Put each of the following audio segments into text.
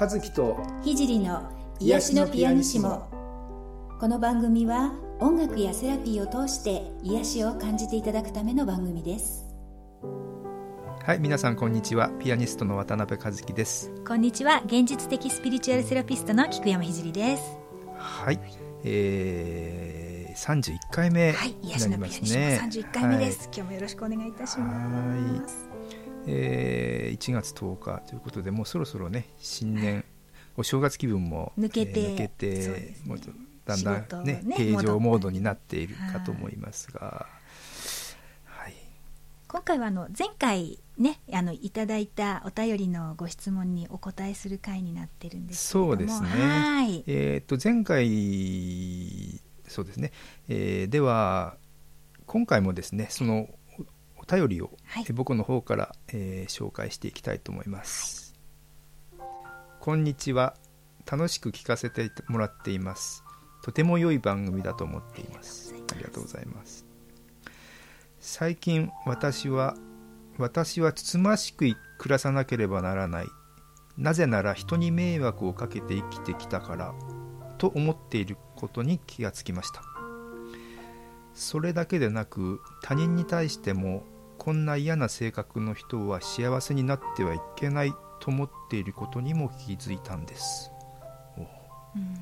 和樹と聖の癒しのピアニシモ。この番組は音楽やセラピーを通して癒しを感じていただくための番組です。はい皆さんこんにちは。ピアニストの渡辺和樹です。こんにちは。現実的スピリチュアルセラピストの菊山聖です。はい。えー、31回目になりますね、はい、癒しのピアニシモ31回目です、はい、今日もよろしくお願いいたしますえー、1月10日ということでもうそろそろね新年 お正月気分も抜けて,、えー、抜けて、ね、もうだんだんね、ね、平常モードになっているかと思いますが、はい、今回はあの前回ねあのいただいたお便りのご質問にお答えする回になってるんですそうですね。はい、えっ、ー、と前回そうですね、えー、では今回もですねその便りを、はい、僕の方から、えー、紹介していきたいと思います、はい、こんにちは。楽しく聞かせてもらっています。とても良い番組だと思っています。ありがとうございます。最近私は私はつつましく暮らさなければならない。なぜなら人に迷惑をかけて生きてきたからと思っていることに気がつきました。それだけでなく他人に対してもこんな嫌な性格の人は幸せになってはいけないと思っていることにも気づいたんです、うん、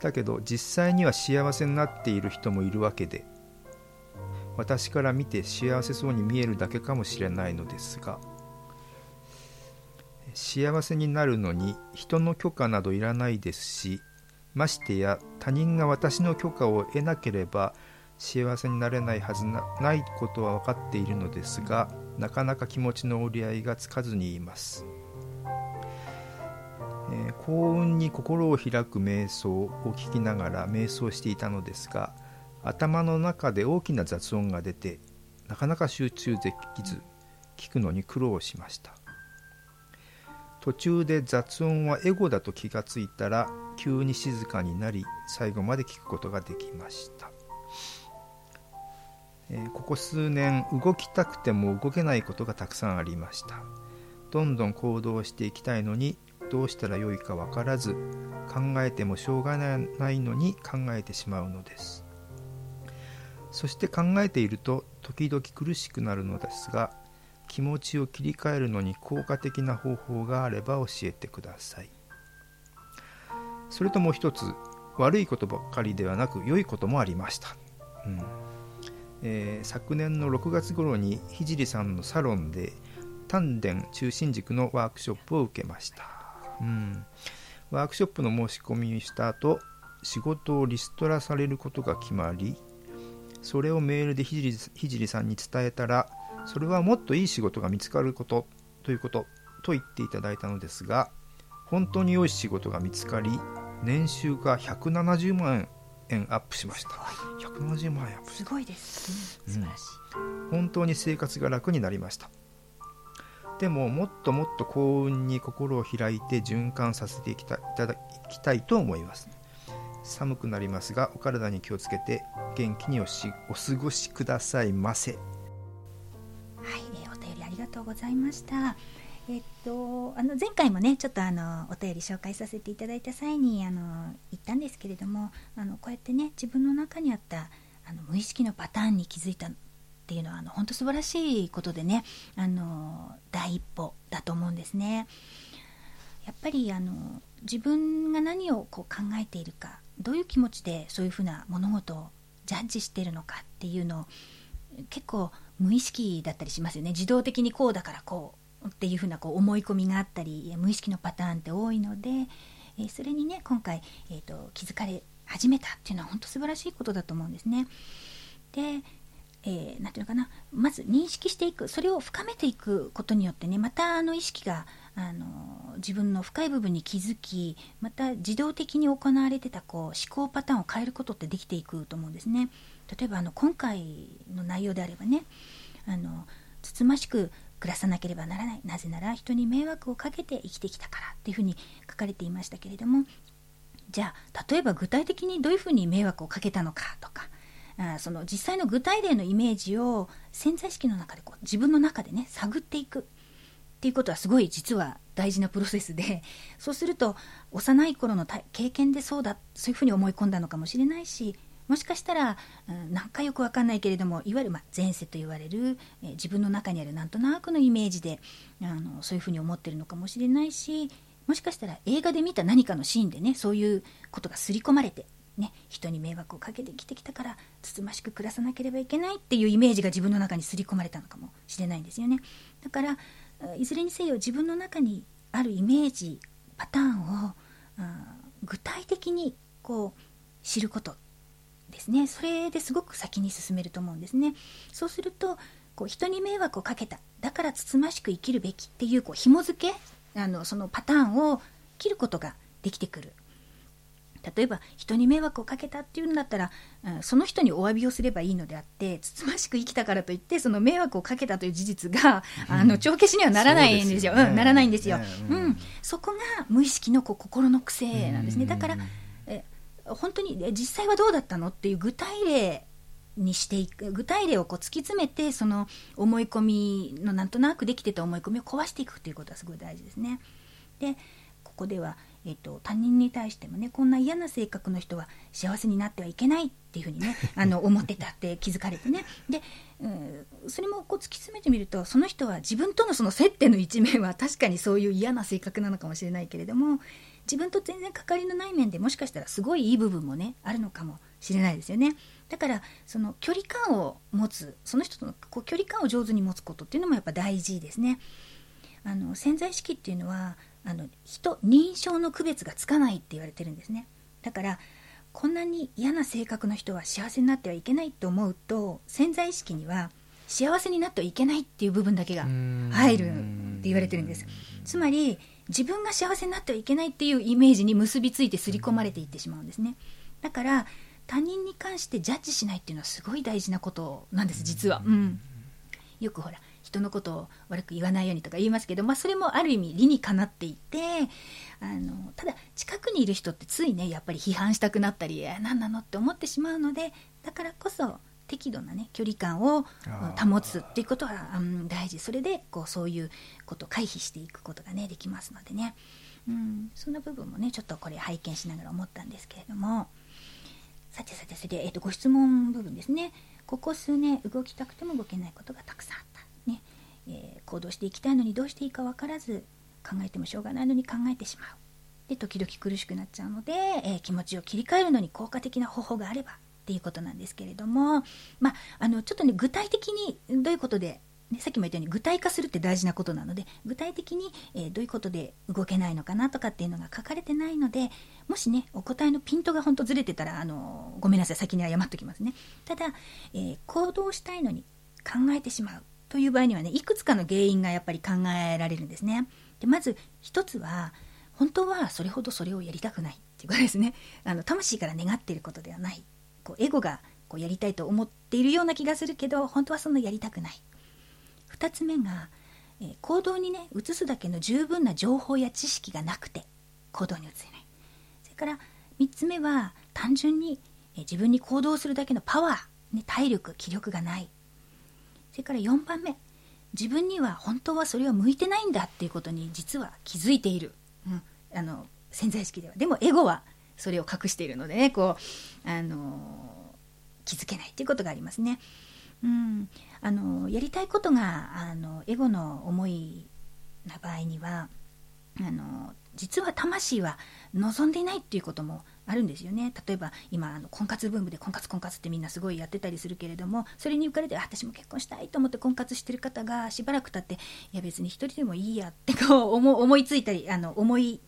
だけど実際には幸せになっている人もいるわけで私から見て幸せそうに見えるだけかもしれないのですが幸せになるのに人の許可などいらないですしましてや他人が私の許可を得なければ幸せになれないはずなないことは分かっているのですがなかなか気持ちの折り合いがつかずにいます、えー、幸運に心を開く瞑想を聞きながら瞑想していたのですが頭の中で大きな雑音が出てなかなか集中できず聞くのに苦労しました。途中で雑音はエゴだと気がついたら急に静かになり最後まで聞くことができました。え、ここ数年動きたくても動けないことがたくさんありました。どんどん行動していきたいのにどうしたらよいか分からず考えてもしょうがないのに考えてしまうのです。そして考えていると時々苦しくなるのですが気持ちを切り替えるのに効果的な方法があれば教えてください。それともう一つ悪いことばっかりではなく良いこともありました、うん。えー、昨年の6月頃に聖さんのサロンで丹田中心軸のワークショップを受けました、うん、ワークショップの申し込みをした後仕事をリストラされることが決まりそれをメールで聖さんに伝えたらそれはもっといい仕事が見つかることということと言っていただいたのですが本当に良い仕事が見つかり年収が170万円円アップしました。170万円アップすごいです、うん、素晴らしい、うん、本当に生活が楽になりました。でももっともっと幸運に心を開いて循環させていきたいただきたいと思います。寒くなりますがお体に気をつけて元気におしお過ごしくださいませ。はい、えー、お便りありがとうございましたえっと、あの前回もねちょっとあのお便り紹介させていただいた際にあの言ったんですけれどもあのこうやってね自分の中にあったあの無意識のパターンに気づいたっていうのはあの本当素晴らしいことでねあの第一歩だと思うんですね。やっぱりあの自分が何をこう考えているかどういう気持ちでそういうふうな物事をジャッジしてるのかっていうのを結構無意識だったりしますよね自動的にこうだからこうっていうふうなこう思い込みがあったり無意識のパターンって多いので、えー、それにね今回、えーと、気づかれ始めたっていうのは本当素晴らしいことだと思うんですね。でえー、ていうのかなまず認識していくそれを深めていくことによってねまたあの意識があの自分の深い部分に気づきまた自動的に行われてたこう思考パターンを変えることってできていくと思うんですね。例えばあの今回の内容であればねあのつつましく暮らさなければならない。なぜなら人に迷惑をかけて生きてきたからっていうふうに書かれていましたけれどもじゃあ例えば具体的にどういうふうに迷惑をかけたのかとかあその実際の具体例のイメージを潜在意識の中でこう自分の中でね探っていくっていうことはすごい実は大事なプロセスでそうすると幼い頃の経験でそうだそういうふうに思い込んだのかもしれないしもしかしたら、うん、なんかよくわかんないけれどもいわゆる、ま、前世と言われる、え、自分の中にあるなんとなくのイメージであのそういうふうに思ってるのかもしれないしもしかしたら映画で見た何かのシーンでねそういうことが刷り込まれて、ね、人に迷惑をかけてきてきたからつつましく暮らさなければいけないっていうイメージが自分の中に刷り込まれたのかもしれないんですよね。だからいずれにせよ自分の中にあるイメージパターンを具体的にこう知ることですね。それですごく先に進めると思うんですね。そうするとこう人に迷惑をかけた。だからつつましく生きるべきっていうこう紐付けあのそのパターンを切ることができてくる。例えば人に迷惑をかけたっていうんだったら、うん、その人にお詫びをすればいいのであってつつましく生きたからといってその迷惑をかけたという事実が、うん、あの帳消しにはならないんですよ、うん、ね、ならないんですよ、うん、そこが無意識のこう心の癖なんですね。だからえ本当に実際はどうだったの？っていう具体例にしていく具体例をこう突き詰めてその思い込みのなんとなくできてた思い込みを壊していくっていうことはすごい大事ですね。でここでは、えーと、他人に対してもねこんな嫌な性格の人は幸せになってはいけないっていうふうにね あの思ってたって気づかれてねで、うん、それもこう突き詰めてみるとその人は自分とのその接点の一面は確かにそういう嫌な性格なのかもしれないけれども自分と全然関わりのない面でもしかしたらすごいいい部分もねあるのかもしれないですよね。だからその距離感を持つその人とのこう距離感を上手に持つことっていうのもやっぱ大事ですね。あの潜在意識っていうのはあの人認証の区別がつかないって言われてるんですね。だからこんなに嫌な性格の人は幸せになってはいけないと思うと潜在意識には幸せになってはいけないっていう部分だけが入るって言われてるんです。つまり自分が幸せになってはいけないっていうイメージに結びついて刷り込まれていってしまうんですね。だから他人に関してジャッジしないっていうのはすごい大事なことなんです実は、うん、よくほら人のことを悪く言わないようにとか言いますけど、まあ、それもある意味理にかなっていてあのただ近くにいる人ってついねやっぱり批判したくなったり何なのって思ってしまうのでだからこそ適度なね距離感を保つっていうことは、うん、大事。それでこうそういうことを回避していくことがねできますのでね、うん、そんな部分もねちょっとこれ拝見しながら思ったんですけれども。さてさてそれで、えーと、ご質問部分ですね。ここ数年動きたくても動けないことがたくさんあった、ね。えー、行動していきたいのにどうしていいか分からず考えてもしょうがないのに考えてしまう。で時々苦しくなっちゃうので、えー、気持ちを切り替えるのに効果的な方法があればっていうことなんですけれども、まあ、あのちょっとね具体的にどういうことでね、さっきも言ったように具体化するって大事なことなので具体的に、えー、どういうことで動けないのかなとかっていうのが書かれてないのでもしねお答えのピントが本当ずれてたらあのごめんなさい先に謝っときますね。ただ、えー、行動したいのに考えてしまうという場合にはねいくつかの原因がやっぱり考えられるんですね。でまず一つは本当はそれほどそれをやりたくないっていうことですね。あの魂から願っていることではない。こうエゴがこうやりたいと思っているような気がするけど本当はそんなやりたくない。2つ目が、えー、行動にね移すだけの十分な情報や知識がなくて行動に移せない。それから3つ目は単純に、えー、自分に行動するだけのパワー、ね、体力気力がない。それから4番目自分には本当はそれは向いてないんだっていうことに実は気づいている、うん、あの潜在意識では。でもエゴはそれを隠しているのでねこう、あの気づけないっていうことがありますね。うん、あのやりたいことがあのエゴの思いな場合にはあの実は魂は望んでいないっていうこともあるんですよね例えば今あの婚活ブームで婚活婚活ってみんなすごいやってたりするけれどもそれに浮かれて私も結婚したいと思って婚活してる方がしばらく経っていや別に一人でもいいやってこう思いついたりあの思い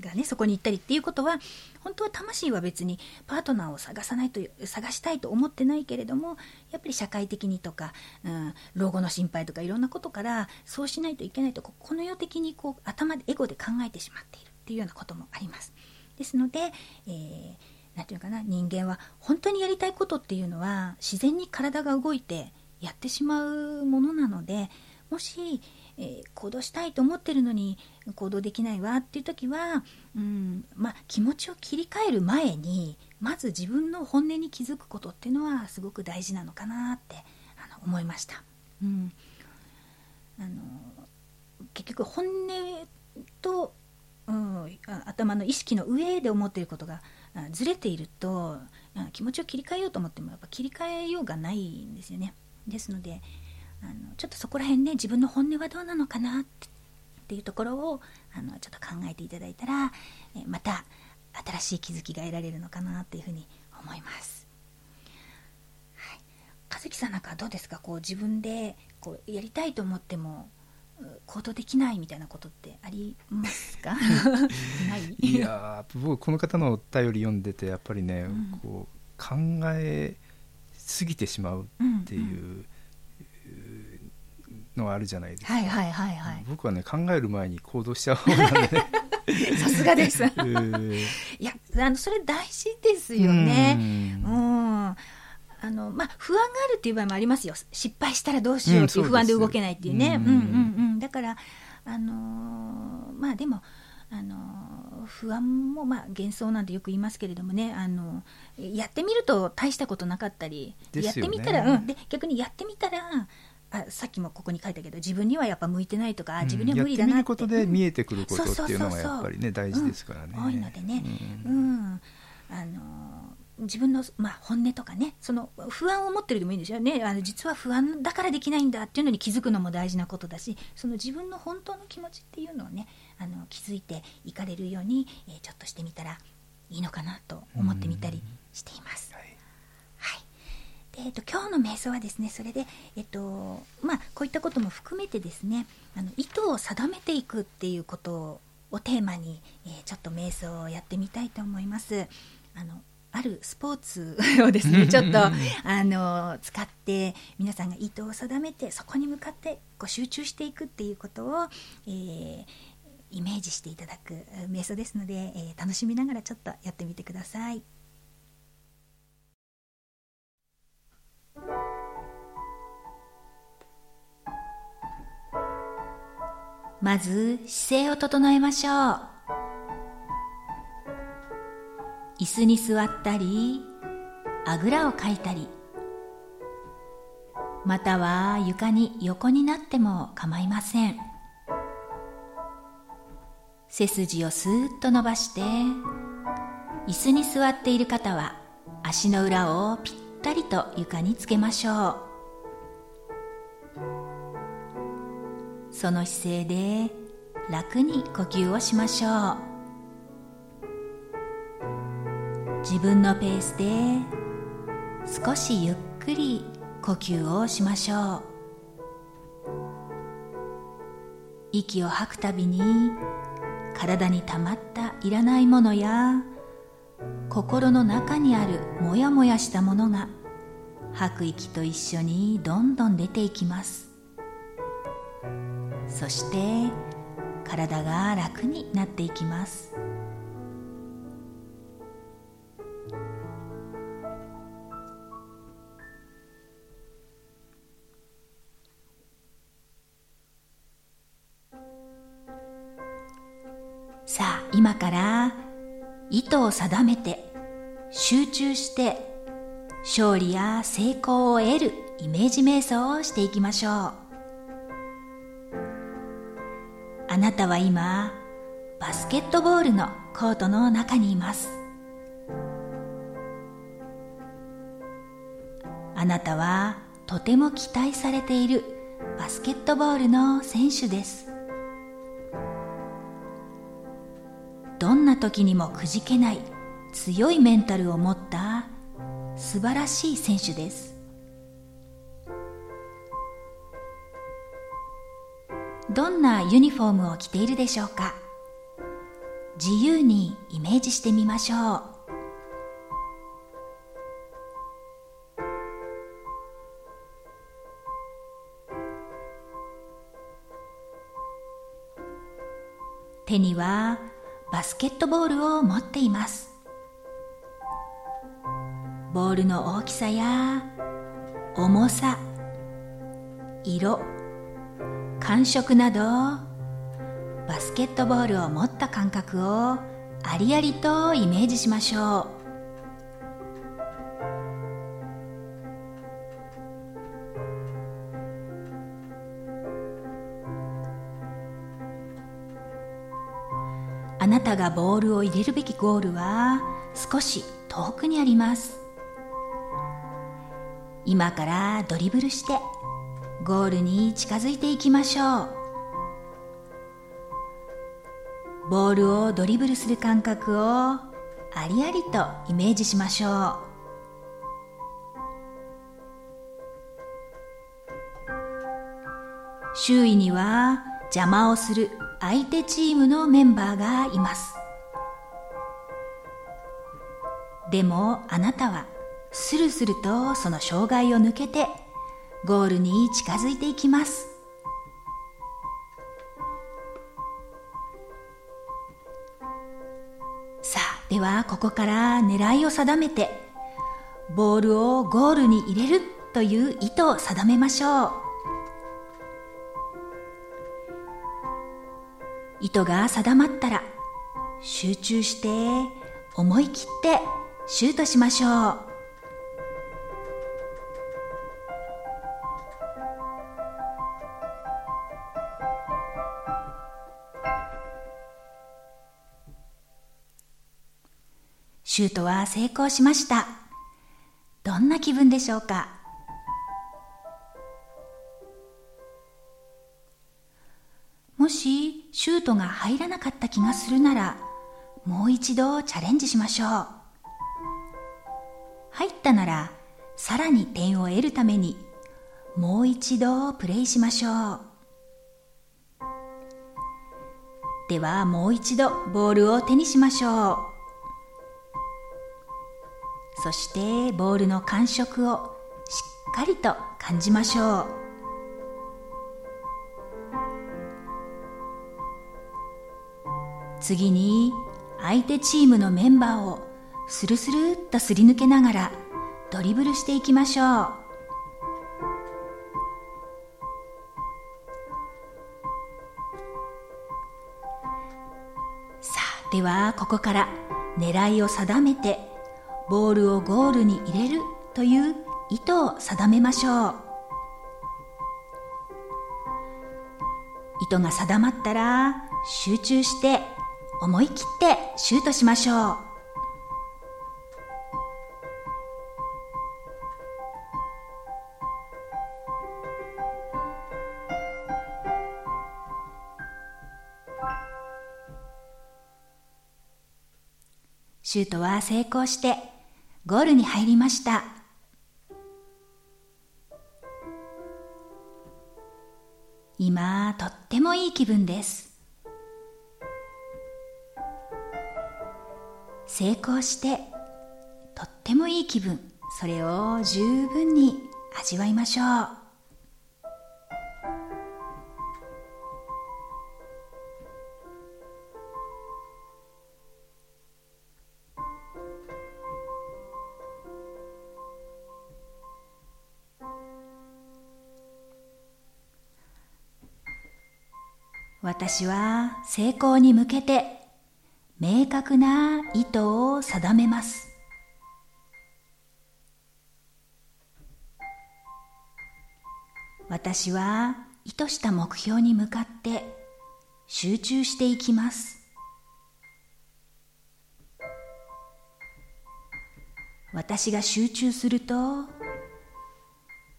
がねそこに行ったりっていうことは本当は魂は別にパートナーを探さないと探したいと思ってないけれどもやっぱり社会的にとか、うん、老後の心配とかいろんなことからそうしないといけないとこの世的にこう頭でエゴで考えてしまっているっていうようなこともあります。ですので、えー何て言うかな人間は本当にやりたいことっていうのは自然に体が動いてやってしまうものなのでもしえー、行動したいと思ってるのに行動できないわっていう時は、うんまあ、気持ちを切り替える前にまず自分の本音に気づくことっていうのはすごく大事なのかなってあの思いました。うんあの結局本音と、うん、頭の意識の上で思っていることがずれていると気持ちを切り替えようと思ってもやっぱ切り替えようがないんですよね。ですのであのちょっとそこら辺ね自分の本音はどうなのかなっていうところをあのちょっと考えていただいたらえまた新しい気づきが得られるのかなっていうふうに思います。はい、和樹さんなんかどうですか？こう自分でこうやりたいと思っても行動できないみたいなことってありますか？ない？いや僕この方のお便り読んでてやっぱりね、うん、こう考えすぎてしまうっていうのがあるじゃないですか、はいはいはいはい、僕はね考える前に行動しちゃう方なんでね。さすがです。いや、あの、それ大事ですよね。うん。あの、まあ、不安があるっていう場合もありますよ。失敗したらどうしようっていう不安で動けないっていうね。うん、うん、うんうん。だから、あのー、まあ、でも、あの不安もまあ幻想なんてよく言いますけれどもね。あのやってみると大したことなかったり、ね、やってみたら、うん、で逆にやってみたらあさっきもここに書いたけど自分にはやっぱ向いてないとか、自分には無理だなって。ことで見えてくることっていうのがやっぱりね大事ですからね、多いのでね、うん、うん、あの自分の、まあ、本音とかね。その不安を持ってるでもいいんですよね。あの実は不安だからできないんだっていうのに気づくのも大事なことだしその自分の本当の気持ちっていうのをねあの気づいていかれるように、えー、ちょっとしてみたらいいのかなと思ってみたりしています。でえっと、今日の瞑想はですねそれで、えっとまあ、こういったことも含めてですねあの意図を定めていくっていうことをテーマに、えー、ちょっと瞑想をやってみたいと思います。あのあるスポーツをですね ちょっとあの使って皆さんが意図を定めてそこに向かってこう集中していくっていうことを、えー、イメージしていただく瞑想ですので、えー、楽しみながらちょっとやってみてください。まず姿勢を整えましょう。椅子に座ったりあぐらをかいたりまたは床に横になっても構いません。背筋をスーッと伸ばして椅子に座っている方は足の裏をぴったりと床につけましょう。その姿勢で楽に呼吸をしましょう自分のペースで少しゆっくり呼吸をしましょう。息を吐くたびに体にたまったいらないものや心の中にあるモヤモヤしたものが吐く息と一緒にどんどん出ていきます。そして体が楽になっていきます。さあ今から意図を定めて集中して勝利や成功を得るイメージ瞑想をしていきましょう。あなたは今バスケットボールのコートの中にいます。あなたはとても期待されているバスケットボールの選手です。どんな時にもくじけない強いメンタルを持った素晴らしい選手です。どんなユニフォームを着ているでしょうか？自由にイメージしてみましょう。手にはバスケットボールを持っています。ボールの大きさや重さ色感触などバスケットボールを持った感覚をありありとイメージしましょう。あなたがボールを入れるべきゴールは少し遠くにあります。今からドリブルして。ゴールに近づいていきましょう。ボールをドリブルする感覚をありありとイメージしましょう。周囲には邪魔をする相手チームのメンバーがいます。でもあなたはスルスルとその障害を抜けてゴールに近づいていきます。さあではここから狙いを定めてボールをゴールに入れるという意図を定めましょう。意図が定まったら集中して思い切ってシュートしましょう。シュートは成功しました。どんな気分でしょうか？もしシュートが入らなかった気がするならもう一度チャレンジしましょう。入ったならさらに点を得るためにもう一度プレイしましょう。ではもう一度ボールを手にしましょう。そしてボールの感触をしっかりと感じましょう。次に相手チームのメンバーをスルスルっとすり抜けながらドリブルしていきましょう。さあではここから狙いを定めてボールをゴールに入れるという意図を定めましょう。意図が定まったら集中して思い切ってシュートしましょう。シュートは成功してゴールに入りました。今とってもいい気分です。成功してとってもいい気分。それを十分に味わいましょう。私は成功に向けて明確な意図を定めます。私は意図した目標に向かって集中していきます。私が集中すると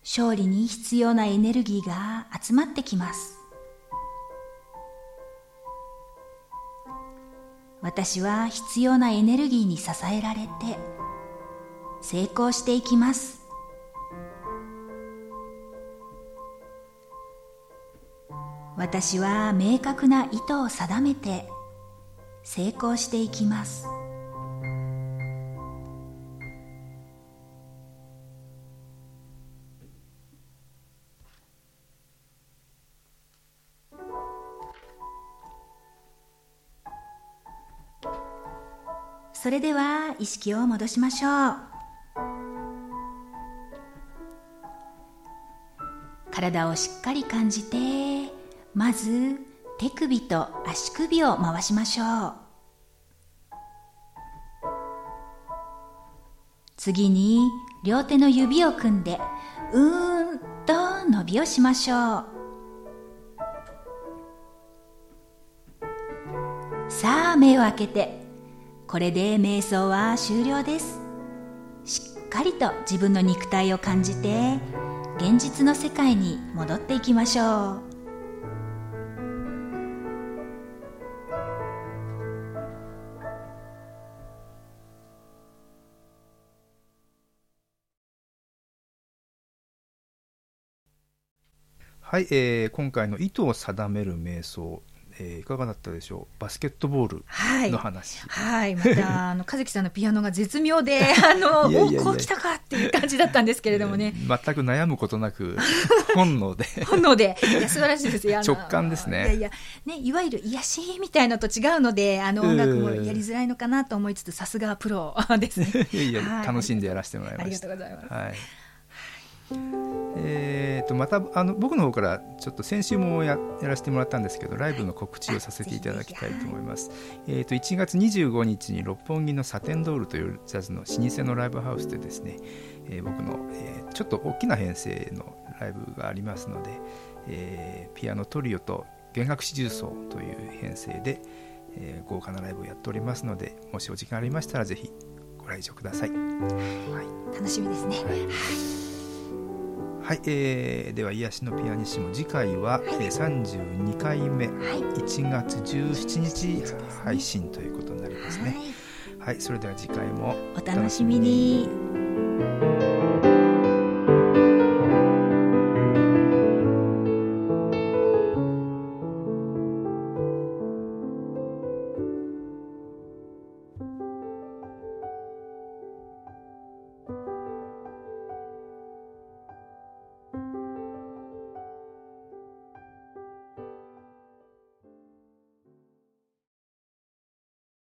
勝利に必要なエネルギーが集まってきます。私は必要なエネルギーに支えられて成功していきます。私は明確な意図を定めて成功していきます。それでは意識を戻しましょう。体をしっかり感じてまず手首と足首を回しましょう。次に両手の指を組んでうーんと伸びをしましょう。さあ目を開けてこれで瞑想は終了です。しっかりと自分の肉体を感じて現実の世界に戻っていきましょう。はい、えー、今回の意図を定める瞑想えー、いかがだったでしょう？バスケットボールの話。はい、はい、また あの和樹さんのピアノが絶妙で あのいやいやいや。こうきたかっていう感じだったんですけれどもね、えー、全く悩むことなく 本能で。本能で。いや素晴らしいですよ。直感ですね。いやいやねいわゆる癒しみたいのと違うのであの音楽もやりづらいのかなと思いつつさすがプロですね。いやいや、はい、楽しんでやらせてもらいました。ありがとうございます、はいえーと、またあの僕の方からちょっと先週もややらせてもらったんですけどライブの告知をさせていただきたいと思います、えーと、1月25日に六本木のサテンドールというジャズの老舗のライブハウスでですね、えー、僕の、えー、ちょっと大きな編成のライブがありますので、えー、ピアノトリオと弦楽四重奏という編成で、えー、豪華なライブをやっておりますのでもしお時間ありましたらぜひご来場ください、はい、楽しみですね、はいはい、えー、では癒しのピアニッシモ次回は、はい、えー、32回目、はい、1月17日配信ということになりますね。はい、はい、それでは次回もお楽しみに。